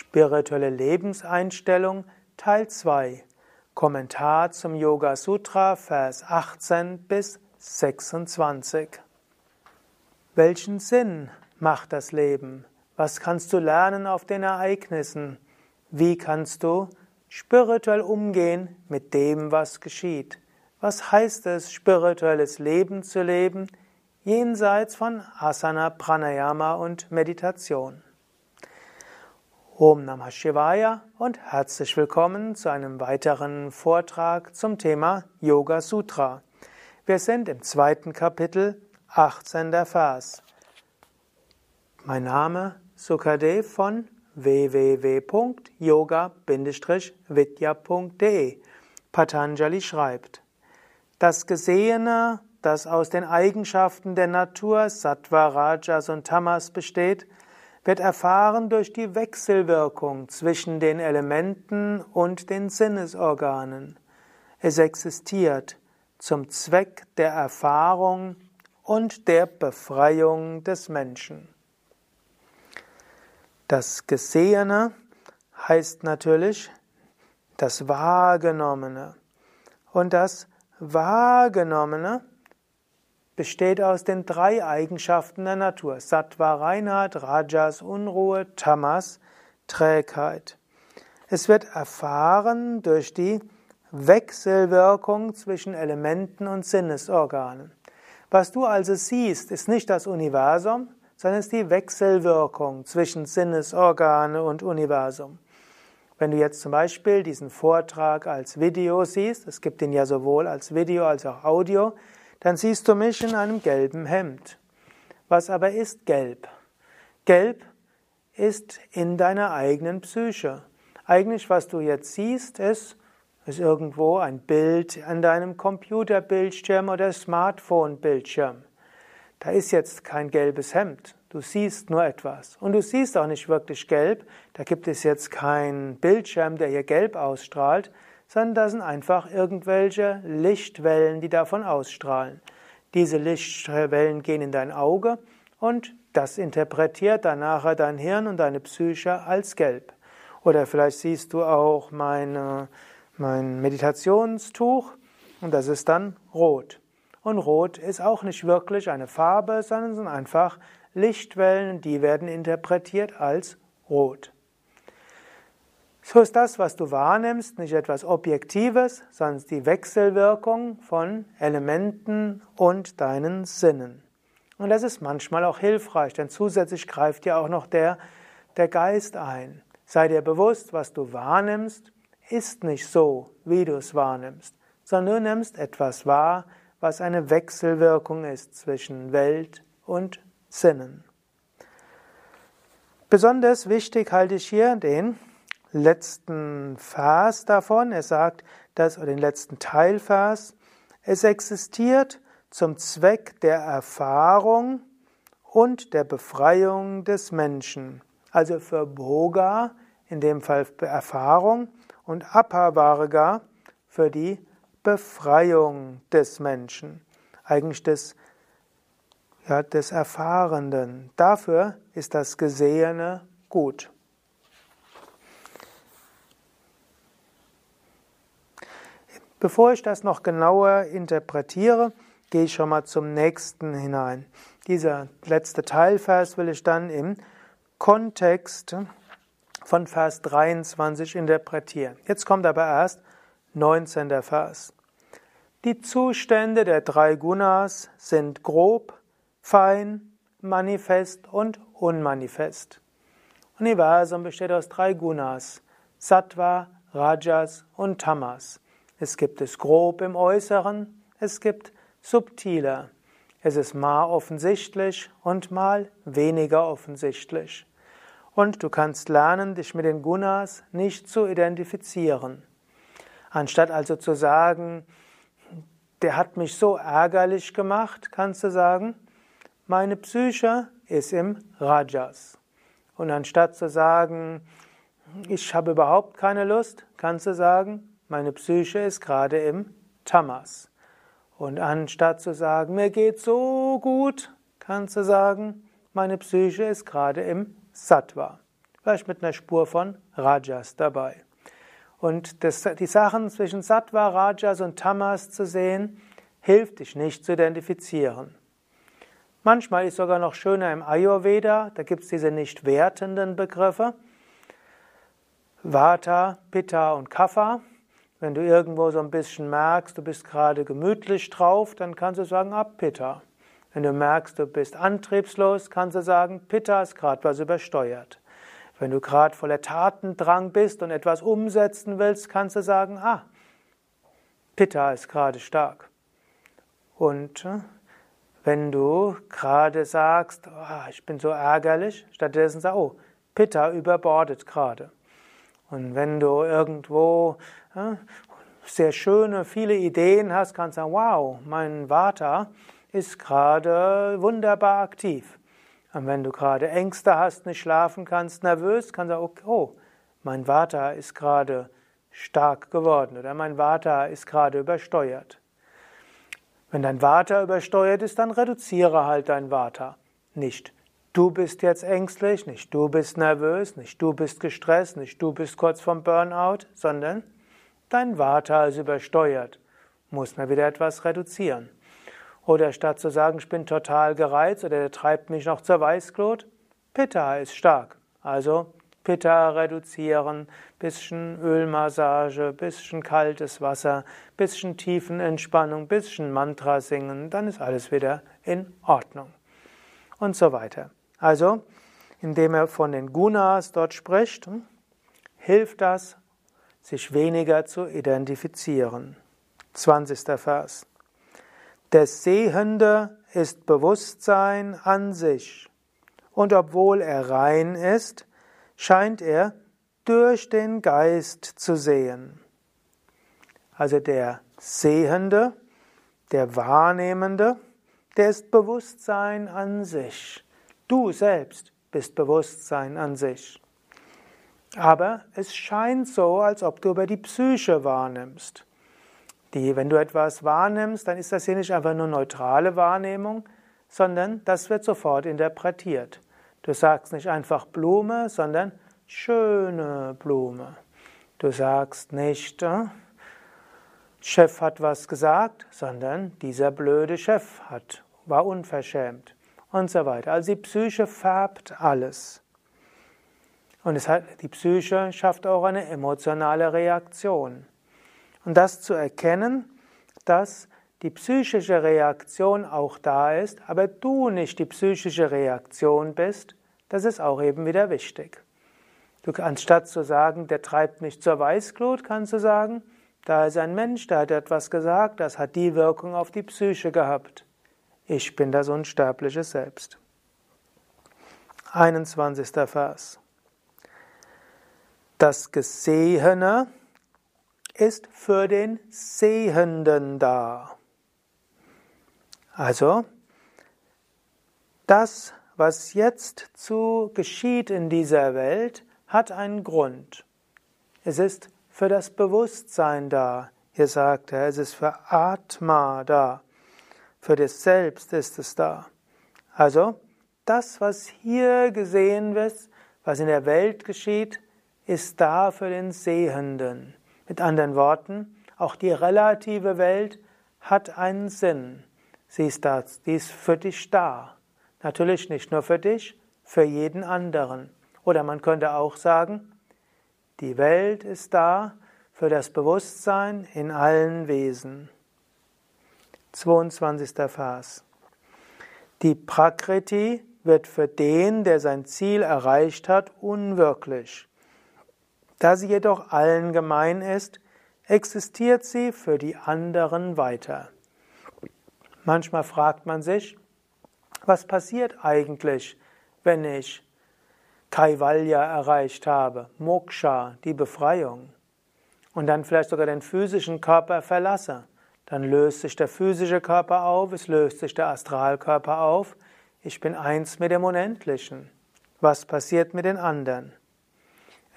Spirituelle Lebenseinstellung Teil 2 Kommentar zum Yoga Sutra Vers 18 bis 26 Welchen Sinn macht das Leben? Was kannst du lernen auf den Ereignissen? Wie kannst du spirituell umgehen mit dem, was geschieht? Was heißt es, spirituelles Leben zu leben, jenseits von Asana, Pranayama und Meditation? Om Namah Shivaya und herzlich willkommen zu einem weiteren Vortrag zum Thema Yoga Sutra. Wir sind im zweiten Kapitel, 18. Vers. Mein Name Sukadev von www.yoga-vidya.de Patanjali schreibt, das Gesehene, das aus den Eigenschaften der Natur Sattva, Rajas und Tamas besteht, wird erfahren durch die Wechselwirkung zwischen den Elementen und den Sinnesorganen. Es existiert zum Zweck der Erfahrung und der Befreiung des Menschen. Das Gesehene heißt natürlich das Wahrgenommene. Und das Wahrgenommene besteht aus den drei Eigenschaften der Natur. Sattva Reinheit, Rajas Unruhe, Tamas Trägheit. Es wird erfahren durch die Wechselwirkung zwischen Elementen und Sinnesorganen. Was du also siehst, ist nicht das Universum, sondern ist die Wechselwirkung zwischen Sinnesorgane und Universum. Wenn du jetzt zum Beispiel diesen Vortrag als Video siehst, es gibt ihn ja sowohl als Video als auch Audio, dann siehst du mich in einem gelben Hemd. Was aber ist gelb? Gelb ist in deiner eigenen Psyche. Eigentlich, was du jetzt siehst, ist, ist irgendwo ein Bild an deinem Computerbildschirm oder Smartphone-Bildschirm. Da ist jetzt kein gelbes Hemd. Du siehst nur etwas. Und du siehst auch nicht wirklich gelb. Da gibt es jetzt keinen Bildschirm, der hier gelb ausstrahlt, sondern das sind einfach irgendwelche Lichtwellen, die davon ausstrahlen. Diese Lichtwellen gehen in dein Auge und das interpretiert dann nachher dein Hirn und deine Psyche als gelb. Oder vielleicht siehst du auch meine, mein Meditationstuch und das ist dann rot. Und rot ist auch nicht wirklich eine Farbe, sondern sind einfach Lichtwellen, die werden interpretiert als rot. So ist das, was du wahrnimmst, nicht etwas Objektives, sondern die Wechselwirkung von Elementen und deinen Sinnen. Und das ist manchmal auch hilfreich, denn zusätzlich greift ja auch noch der, der Geist ein. Sei dir bewusst, was du wahrnimmst, ist nicht so, wie du es wahrnimmst, sondern du nimmst etwas wahr, was eine Wechselwirkung ist zwischen Welt und Sinnen. Besonders wichtig halte ich hier den letzten Vers davon. Er sagt, dass, oder den letzten Teilvers, es existiert zum Zweck der Erfahrung und der Befreiung des Menschen. Also für Bhoga, in dem Fall Erfahrung, und Apavarga für die Befreiung des Menschen. Eigentlich des, ja, des Erfahrenden. Dafür ist das Gesehene gut. Bevor ich das noch genauer interpretiere, gehe ich schon mal zum nächsten hinein. Dieser letzte Teilvers will ich dann im Kontext von Vers 23 interpretieren. Jetzt kommt aber erst 19. Vers. Die Zustände der drei Gunas sind grob, fein, manifest und unmanifest. Universum besteht aus drei Gunas: Sattva, Rajas und Tamas. Es gibt es grob im Äußeren, es gibt subtiler. Es ist mal offensichtlich und mal weniger offensichtlich. Und du kannst lernen, dich mit den Gunas nicht zu identifizieren. Anstatt also zu sagen, der hat mich so ärgerlich gemacht, kannst du sagen, meine Psyche ist im Rajas. Und anstatt zu sagen, ich habe überhaupt keine Lust, kannst du sagen, meine Psyche ist gerade im Tamas. Und anstatt zu sagen, mir geht so gut, kannst du sagen, meine Psyche ist gerade im Sattva. vielleicht mit einer Spur von Rajas dabei. Und das, die Sachen zwischen Sattva, Rajas und Tamas zu sehen, hilft dich nicht zu identifizieren. Manchmal ist sogar noch schöner im Ayurveda, da gibt es diese nicht wertenden Begriffe. Vata, Pitta und Kapha. Wenn du irgendwo so ein bisschen merkst, du bist gerade gemütlich drauf, dann kannst du sagen, ah, Pitta. Wenn du merkst, du bist antriebslos, kannst du sagen, Pitta ist gerade was übersteuert. Wenn du gerade voller Tatendrang bist und etwas umsetzen willst, kannst du sagen, ah, Pitta ist gerade stark. Und äh, wenn du gerade sagst, oh, ich bin so ärgerlich, stattdessen sag, oh, Pitta überbordet gerade. Und wenn du irgendwo sehr schöne, viele Ideen hast, kannst du sagen, wow, mein Vata ist gerade wunderbar aktiv. Und wenn du gerade Ängste hast, nicht schlafen kannst, nervös, kannst du sagen, oh, mein Vata ist gerade stark geworden oder mein Vata ist gerade übersteuert. Wenn dein Vata übersteuert ist, dann reduziere halt dein Vata. Nicht du bist jetzt ängstlich, nicht du bist nervös, nicht du bist gestresst, nicht du bist kurz vom Burnout, sondern dein Vata ist übersteuert. Muss man wieder etwas reduzieren. Oder statt zu sagen, ich bin total gereizt oder der treibt mich noch zur Weißglut, Pitta ist stark. Also Pitta reduzieren, bisschen Ölmassage, bisschen kaltes Wasser, bisschen Tiefenentspannung, bisschen Mantra singen, dann ist alles wieder in Ordnung. Und so weiter. Also, indem er von den Gunas dort spricht, hm, hilft das, sich weniger zu identifizieren. 20. Vers. Der Sehende ist Bewusstsein an sich, und obwohl er rein ist, scheint er durch den Geist zu sehen. Also der Sehende, der Wahrnehmende, der ist Bewusstsein an sich. Du selbst bist Bewusstsein an sich. Aber es scheint so, als ob du über die Psyche wahrnimmst. Die, wenn du etwas wahrnimmst, dann ist das hier nicht einfach nur neutrale Wahrnehmung, sondern das wird sofort interpretiert. Du sagst nicht einfach Blume, sondern schöne Blume. Du sagst nicht, äh, Chef hat was gesagt, sondern dieser blöde Chef hat, war unverschämt und so weiter. Also die Psyche färbt alles. Und es hat, die Psyche schafft auch eine emotionale Reaktion. Und das zu erkennen, dass die psychische Reaktion auch da ist, aber du nicht die psychische Reaktion bist, das ist auch eben wieder wichtig. Du, anstatt zu sagen, der treibt mich zur Weißglut, kannst du sagen, da ist ein Mensch, der hat etwas gesagt, das hat die Wirkung auf die Psyche gehabt. Ich bin das unsterbliche Selbst. 21. Vers. Das Gesehene ist für den Sehenden da. Also, das, was jetzt zu geschieht in dieser Welt, hat einen Grund. Es ist für das Bewusstsein da. Hier sagt er, es ist für Atma da. Für das Selbst ist es da. Also, das, was hier gesehen wird, was in der Welt geschieht, ist da für den Sehenden. Mit anderen Worten, auch die relative Welt hat einen Sinn. Sie ist da, die ist für dich da. Natürlich nicht nur für dich, für jeden anderen. Oder man könnte auch sagen, die Welt ist da für das Bewusstsein in allen Wesen. 22. Vers. Die Prakriti wird für den, der sein Ziel erreicht hat, unwirklich. Da sie jedoch allen gemein ist, existiert sie für die anderen weiter. Manchmal fragt man sich, was passiert eigentlich, wenn ich Kaivalya erreicht habe, Moksha, die Befreiung, und dann vielleicht sogar den physischen Körper verlasse? Dann löst sich der physische Körper auf, es löst sich der Astralkörper auf. Ich bin eins mit dem Unendlichen. Was passiert mit den anderen?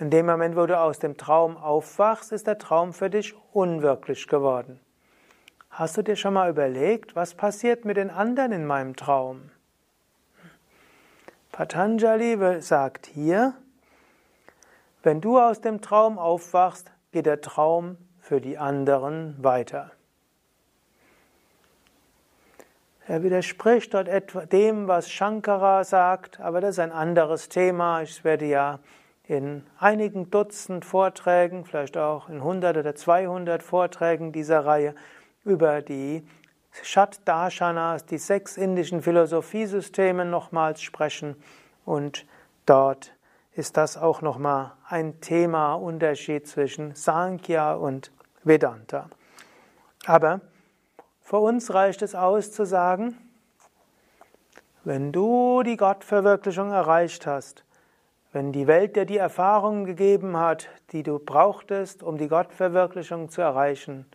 In dem Moment, wo du aus dem Traum aufwachst, ist der Traum für dich unwirklich geworden. Hast du dir schon mal überlegt, was passiert mit den anderen in meinem Traum? Patanjali sagt hier, Wenn du aus dem Traum aufwachst, geht der Traum für die anderen weiter. Er widerspricht dort dem, was Shankara sagt, aber das ist ein anderes Thema. Ich werde ja in einigen Dutzend Vorträgen, vielleicht auch in 100 oder 200 Vorträgen dieser Reihe über die Shat Darshanas, die sechs indischen Philosophiesysteme nochmals sprechen und dort ist das auch nochmal ein Thema Unterschied zwischen Sankhya und Vedanta. Aber für uns reicht es aus zu sagen, wenn du die Gottverwirklichung erreicht hast, wenn die Welt dir die Erfahrungen gegeben hat, die du brauchtest, um die Gottverwirklichung zu erreichen,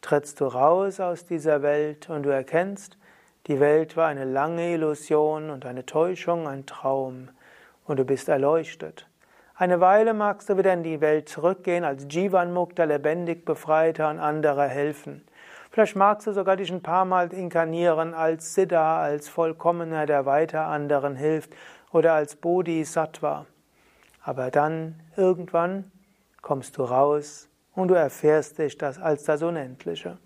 trittst du raus aus dieser Welt und du erkennst, die Welt war eine lange Illusion und eine Täuschung, ein Traum, und du bist erleuchtet. Eine Weile magst du wieder in die Welt zurückgehen, als Jivan Mukta, lebendig Befreiter und anderer helfen. Vielleicht magst du sogar dich ein paar Mal inkarnieren als Siddha, als Vollkommener, der weiter anderen hilft, oder als Bodhisattva. Aber dann, irgendwann, kommst du raus und du erfährst dich das als das Unendliche.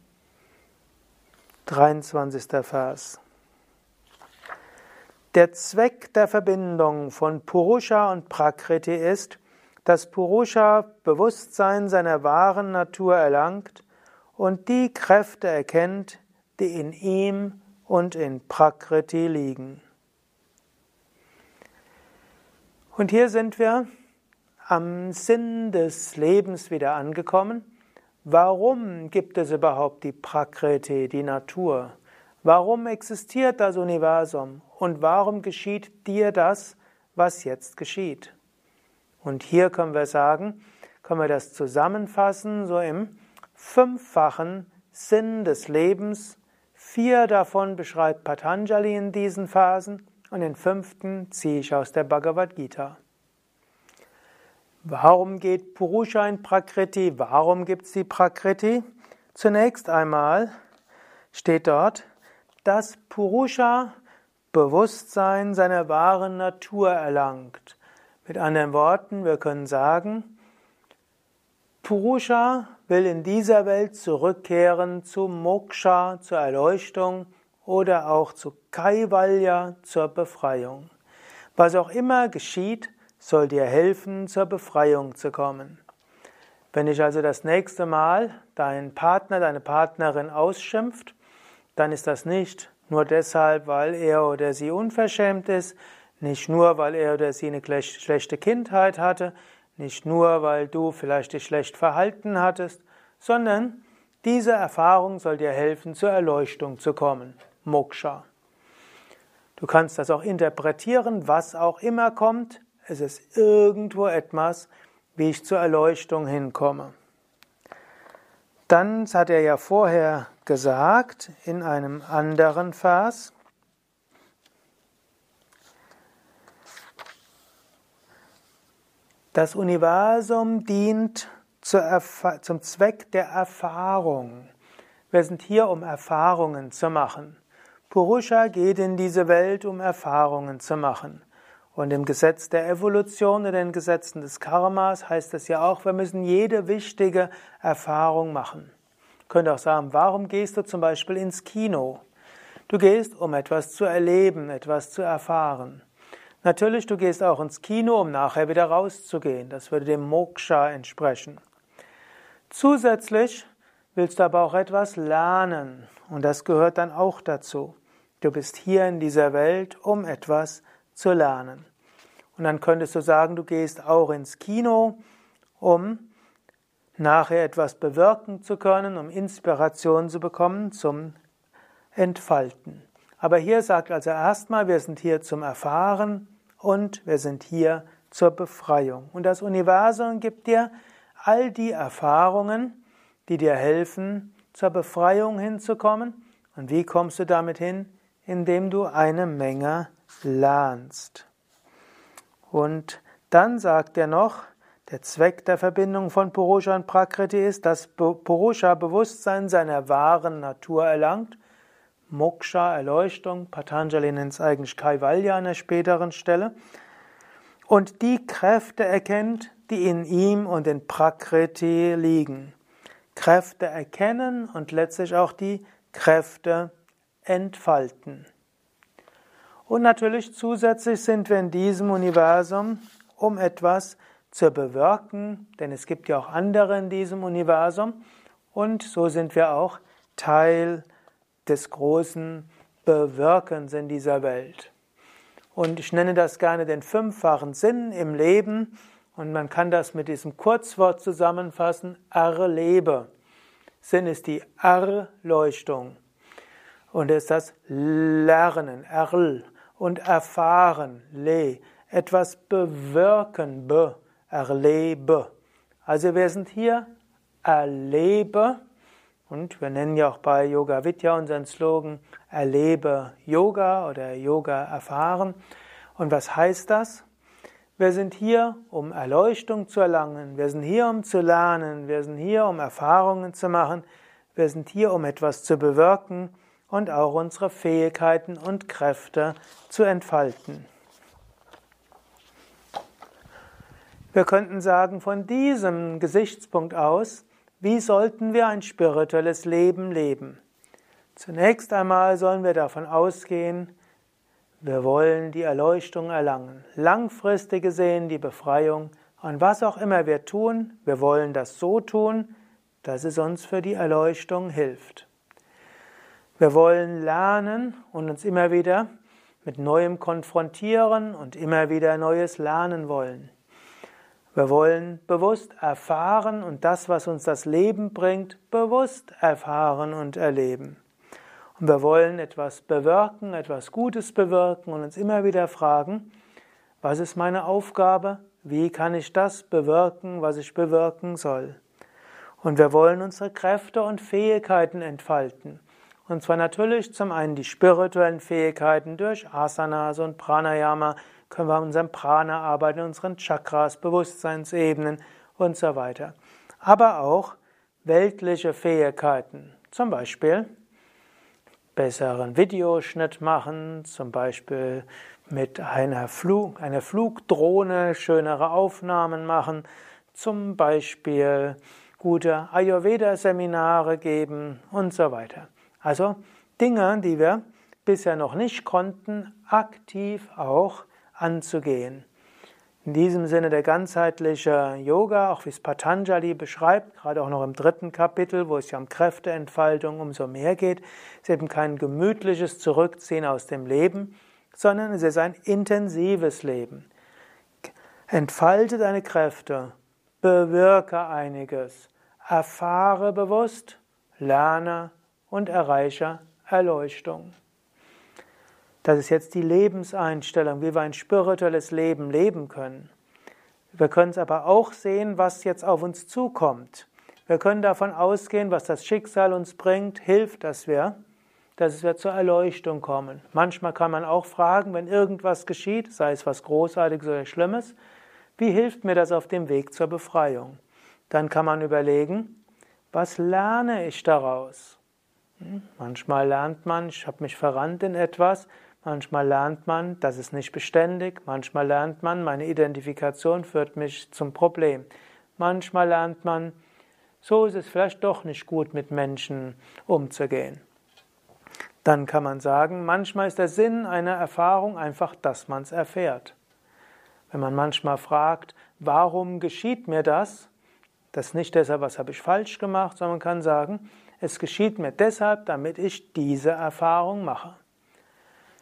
23. Vers. Der Zweck der Verbindung von Purusha und Prakriti ist, dass Purusha Bewusstsein seiner wahren Natur erlangt und die Kräfte erkennt, die in ihm und in Prakriti liegen. Und hier sind wir am Sinn des Lebens wieder angekommen. Warum gibt es überhaupt die Prakriti, die Natur? Warum existiert das Universum? Und warum geschieht dir das, was jetzt geschieht? Und hier können wir sagen, können wir das zusammenfassen, so im fünffachen Sinn des Lebens. Vier davon beschreibt Patanjali in diesen Phasen und den fünften ziehe ich aus der Bhagavad Gita. Warum geht Purusha in Prakriti? Warum gibt es die Prakriti? Zunächst einmal steht dort, dass Purusha Bewusstsein seiner wahren Natur erlangt. Mit anderen Worten, wir können sagen, Purusha will in dieser Welt zurückkehren zu Moksha, zur Erleuchtung oder auch zu Kaivalya, zur Befreiung. Was auch immer geschieht, soll dir helfen, zur Befreiung zu kommen. Wenn dich also das nächste Mal dein Partner, deine Partnerin ausschimpft, dann ist das nicht nur deshalb, weil er oder sie unverschämt ist, nicht nur, weil er oder sie eine schlechte Kindheit hatte, nicht nur, weil du vielleicht dich schlecht verhalten hattest, sondern diese Erfahrung soll dir helfen, zur Erleuchtung zu kommen. Moksha. Du kannst das auch interpretieren, was auch immer kommt. Es ist irgendwo etwas, wie ich zur Erleuchtung hinkomme. Dann hat er ja vorher gesagt in einem anderen Vers, Das Universum dient zum Zweck der Erfahrung. Wir sind hier, um Erfahrungen zu machen. Purusha geht in diese Welt, um Erfahrungen zu machen. Und im Gesetz der Evolution oder den Gesetzen des Karmas heißt es ja auch, wir müssen jede wichtige Erfahrung machen. Ich könnte auch sagen, warum gehst du zum Beispiel ins Kino? Du gehst, um etwas zu erleben, etwas zu erfahren. Natürlich, du gehst auch ins Kino, um nachher wieder rauszugehen. Das würde dem Moksha entsprechen. Zusätzlich willst du aber auch etwas lernen und das gehört dann auch dazu. Du bist hier in dieser Welt, um etwas zu lernen. Und dann könntest du sagen, du gehst auch ins Kino, um nachher etwas bewirken zu können, um Inspiration zu bekommen zum Entfalten. Aber hier sagt also erstmal, wir sind hier zum Erfahren und wir sind hier zur Befreiung. Und das Universum gibt dir all die Erfahrungen, die dir helfen, zur Befreiung hinzukommen. Und wie kommst du damit hin? Indem du eine Menge lernst. Und dann sagt er noch, der Zweck der Verbindung von Purusha und Prakriti ist, dass Purusha Bewusstsein seiner wahren Natur erlangt Moksha, Erleuchtung. Patanjali nennt es eigentlich Kaivalya an der späteren Stelle. und die Kräfte erkennt, die in ihm und in Prakriti liegen. Kräfte erkennen und letztlich auch die Kräfte entfalten. Und natürlich zusätzlich sind wir in diesem Universum, um etwas zu bewirken, denn es gibt ja auch andere in diesem Universum, und so sind wir auch Teil des großen Bewirkens in dieser Welt. Und ich nenne das gerne den fünffachen Sinn im Leben. Und man kann das mit diesem Kurzwort zusammenfassen, erlebe. Sinn ist die Erleuchtung. Und es ist das Lernen, Erl. Und erfahren, Le. Etwas bewirken, Be. Erlebe. Also wir sind hier, erlebe. Und wir nennen ja auch bei Yoga Vidya unseren Slogan, erlebe Yoga oder Yoga erfahren. Und was heißt das? Wir sind hier, um Erleuchtung zu erlangen. Wir sind hier, um zu lernen. Wir sind hier, um Erfahrungen zu machen. Wir sind hier, um etwas zu bewirken und auch unsere Fähigkeiten und Kräfte zu entfalten. Wir könnten sagen, von diesem Gesichtspunkt aus, wie sollten wir ein spirituelles Leben leben? Zunächst einmal sollen wir davon ausgehen, wir wollen die Erleuchtung erlangen, langfristig gesehen die Befreiung und was auch immer wir tun, wir wollen das so tun, dass es uns für die Erleuchtung hilft. Wir wollen lernen und uns immer wieder mit Neuem konfrontieren und immer wieder Neues lernen wollen. Wir wollen bewusst erfahren und das, was uns das Leben bringt, bewusst erfahren und erleben. Und wir wollen etwas bewirken, etwas Gutes bewirken und uns immer wieder fragen, was ist meine Aufgabe? Wie kann ich das bewirken, was ich bewirken soll? Und wir wollen unsere Kräfte und Fähigkeiten entfalten. Und zwar natürlich zum einen die spirituellen Fähigkeiten durch Asanas und Pranayama, können wir an unserem Prana arbeiten, unseren Chakras, Bewusstseinsebenen und so weiter. Aber auch weltliche Fähigkeiten, zum Beispiel besseren Videoschnitt machen, zum Beispiel mit einer, Flug, einer Flugdrohne schönere Aufnahmen machen, zum Beispiel gute Ayurveda-Seminare geben und so weiter. Also Dinge, die wir bisher noch nicht konnten, aktiv auch anzugehen. In diesem Sinne der ganzheitliche Yoga, auch wie es Patanjali beschreibt, gerade auch noch im dritten Kapitel, wo es ja um Kräfteentfaltung umso mehr geht, ist eben kein gemütliches Zurückziehen aus dem Leben, sondern es ist ein intensives Leben. Entfalte deine Kräfte, bewirke einiges, erfahre bewusst, lerne und erreiche Erleuchtung. Das ist jetzt die Lebenseinstellung, wie wir ein spirituelles Leben leben können. Wir können es aber auch sehen, was jetzt auf uns zukommt. Wir können davon ausgehen, was das Schicksal uns bringt, hilft, dass wir, dass wir zur Erleuchtung kommen. Manchmal kann man auch fragen, wenn irgendwas geschieht, sei es was Großartiges oder Schlimmes, wie hilft mir das auf dem Weg zur Befreiung? Dann kann man überlegen, was lerne ich daraus? Hm, manchmal lernt man, ich habe mich verrannt in etwas, Manchmal lernt man, das ist nicht beständig. Manchmal lernt man, meine Identifikation führt mich zum Problem. Manchmal lernt man, so ist es vielleicht doch nicht gut, mit Menschen umzugehen. Dann kann man sagen, manchmal ist der Sinn einer Erfahrung einfach, dass man es erfährt. Wenn man manchmal fragt, warum geschieht mir das? Das ist nicht deshalb, was habe ich falsch gemacht, sondern man kann sagen, es geschieht mir deshalb, damit ich diese Erfahrung mache.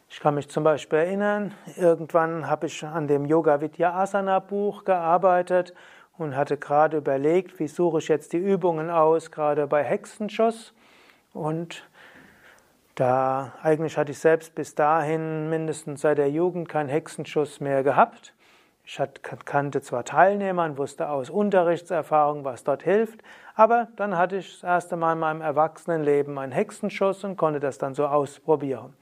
Ich kann mich zum Beispiel erinnern, irgendwann habe ich an dem Yoga Vidya Asana Buch gearbeitet und hatte gerade überlegt, wie suche ich jetzt die Übungen aus, gerade bei Hexenschuss. Und da eigentlich hatte ich selbst bis dahin mindestens seit der Jugend keinen Hexenschuss mehr gehabt. Ich kannte zwar Teilnehmer und wusste aus Unterrichtserfahrung, was dort hilft, aber dann hatte ich das erste Mal in meinem Erwachsenenleben einen Hexenschuss und konnte das dann so ausprobieren.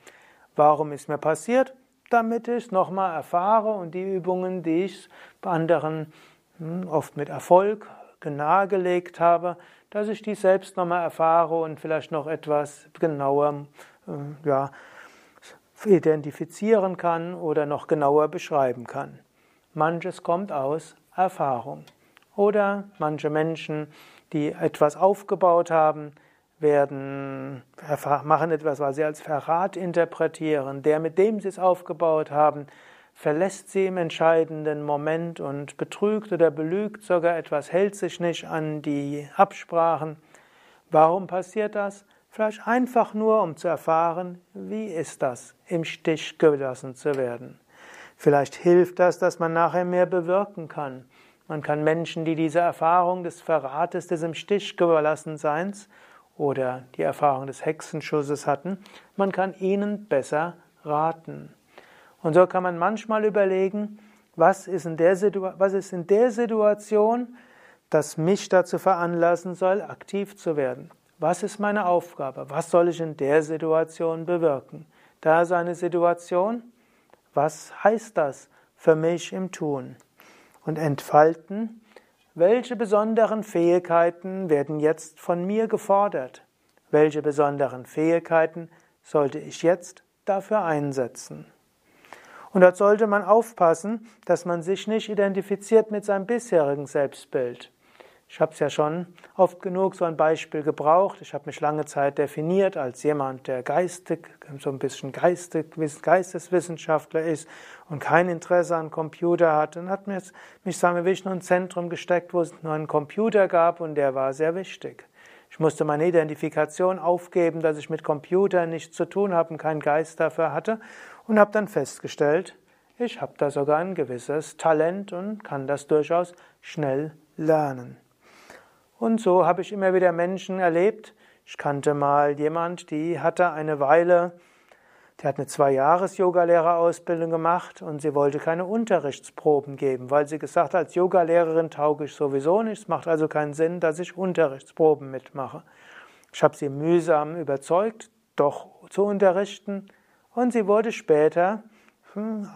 Warum ist mir passiert? Damit ich es nochmal erfahre und die Übungen, die ich bei anderen hm, oft mit Erfolg nahegelegt habe, dass ich die selbst nochmal erfahre und vielleicht noch etwas genauer äh, ja, identifizieren kann oder noch genauer beschreiben kann. manches kommt aus Erfahrung. Oder manche Menschen, die etwas aufgebaut haben, werden, machen etwas, was sie als Verrat interpretieren. Der, mit dem sie es aufgebaut haben, verlässt sie im entscheidenden Moment und betrügt oder belügt sogar etwas, hält sich nicht an die Absprachen. Warum passiert das? Vielleicht einfach nur, um zu erfahren, wie ist das, im Stich gelassen zu werden. Vielleicht hilft das, dass man nachher mehr bewirken kann. Man kann Menschen, die diese Erfahrung des Verrates, des im Stich gelassen Seins oder die Erfahrung des Hexenschusses hatten, man kann ihnen besser raten. Und so kann man manchmal überlegen, was ist in der, Situ was ist in der Situation, das mich dazu veranlassen soll, aktiv zu werden. Was ist meine Aufgabe? Was soll ich in der Situation bewirken? Da ist eine Situation, was heißt das für mich im Tun? Und entfalten, welche besonderen Fähigkeiten werden jetzt von mir gefordert? Welche besonderen Fähigkeiten sollte ich jetzt dafür einsetzen? Und dort sollte man aufpassen, dass man sich nicht identifiziert mit seinem bisherigen Selbstbild. Ich habe es ja schon oft genug so ein Beispiel gebraucht. Ich habe mich lange Zeit definiert als jemand, der geistig, so ein bisschen geistig, Geisteswissenschaftler ist und kein Interesse an Computer hat. Und hat mich, mich wir, wirklich nur ein Zentrum gesteckt, wo es nur einen Computer gab und der war sehr wichtig. Ich musste meine Identifikation aufgeben, dass ich mit Computer nichts zu tun habe und keinen Geist dafür hatte und habe dann festgestellt, ich habe da sogar ein gewisses Talent und kann das durchaus schnell lernen. Und so habe ich immer wieder Menschen erlebt. Ich kannte mal jemand, die hatte eine Weile, die hat eine Zwei-Jahres-Yogalehrerausbildung gemacht und sie wollte keine Unterrichtsproben geben, weil sie gesagt hat, als Yogalehrerin tauge ich sowieso nichts, es macht also keinen Sinn, dass ich Unterrichtsproben mitmache. Ich habe sie mühsam überzeugt, doch zu unterrichten und sie wurde später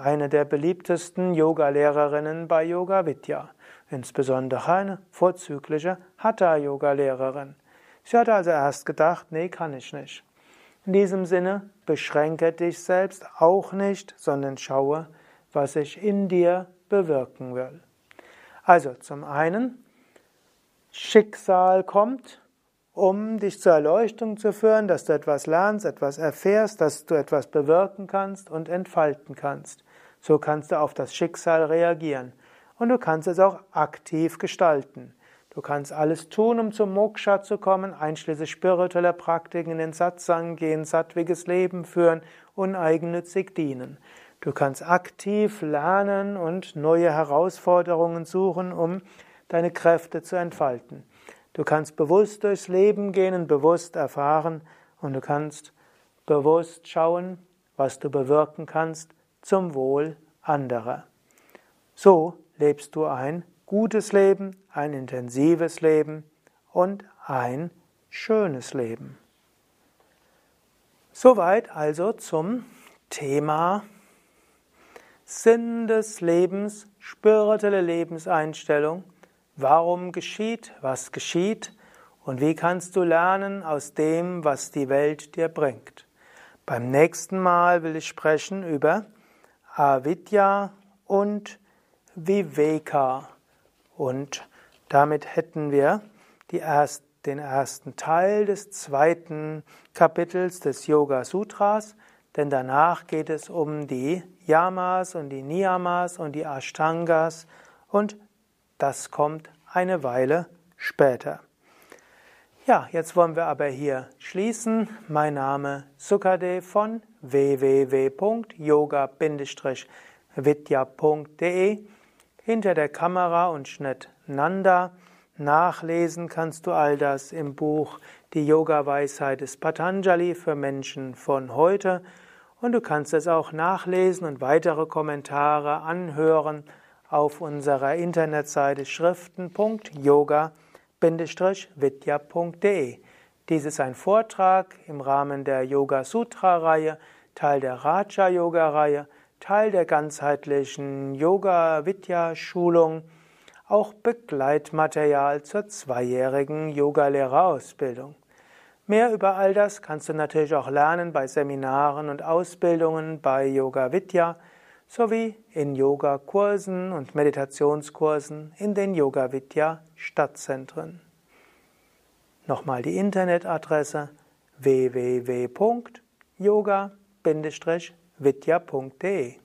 eine der beliebtesten Yogalehrerinnen bei Yoga Vidya insbesondere eine vorzügliche Hatha-Yoga-Lehrerin. Sie hatte also erst gedacht, nee, kann ich nicht. In diesem Sinne, beschränke dich selbst auch nicht, sondern schaue, was ich in dir bewirken will. Also zum einen, Schicksal kommt, um dich zur Erleuchtung zu führen, dass du etwas lernst, etwas erfährst, dass du etwas bewirken kannst und entfalten kannst. So kannst du auf das Schicksal reagieren und du kannst es auch aktiv gestalten. Du kannst alles tun, um zum Moksha zu kommen, einschließlich spiritueller Praktiken, in den Satsang gehen, sattwiges Leben führen, uneigennützig dienen. Du kannst aktiv lernen und neue Herausforderungen suchen, um deine Kräfte zu entfalten. Du kannst bewusst durchs Leben gehen und bewusst erfahren und du kannst bewusst schauen, was du bewirken kannst zum Wohl anderer. So lebst du ein gutes Leben, ein intensives Leben und ein schönes Leben. Soweit also zum Thema Sinn des Lebens, spirituelle Lebenseinstellung. Warum geschieht, was geschieht und wie kannst du lernen aus dem, was die Welt dir bringt. Beim nächsten Mal will ich sprechen über Avidya und Viveka. Und damit hätten wir erst, den ersten Teil des zweiten Kapitels des Yoga Sutras, denn danach geht es um die Yamas und die Niyamas und die Ashtangas und das kommt eine Weile später. Ja, jetzt wollen wir aber hier schließen. Mein Name Sukade von www.yoga-vidya.de hinter der Kamera und Schnitt Nanda. Nachlesen kannst du all das im Buch Die Yoga-Weisheit des Patanjali für Menschen von heute. Und du kannst es auch nachlesen und weitere Kommentare anhören auf unserer Internetseite schriften.yoga-vidya.de. Dies ist ein Vortrag im Rahmen der Yoga Sutra Reihe, Teil der Raja Yoga Reihe Teil der ganzheitlichen Yoga-Vidya-Schulung, auch Begleitmaterial zur zweijährigen Yogalehrerausbildung. Mehr über all das kannst du natürlich auch lernen bei Seminaren und Ausbildungen bei Yoga Vidya. Sowie in Yogakursen und Meditationskursen in den Yoga Vidya Stadtzentren. Nochmal die Internetadresse www.yoga-vidya.de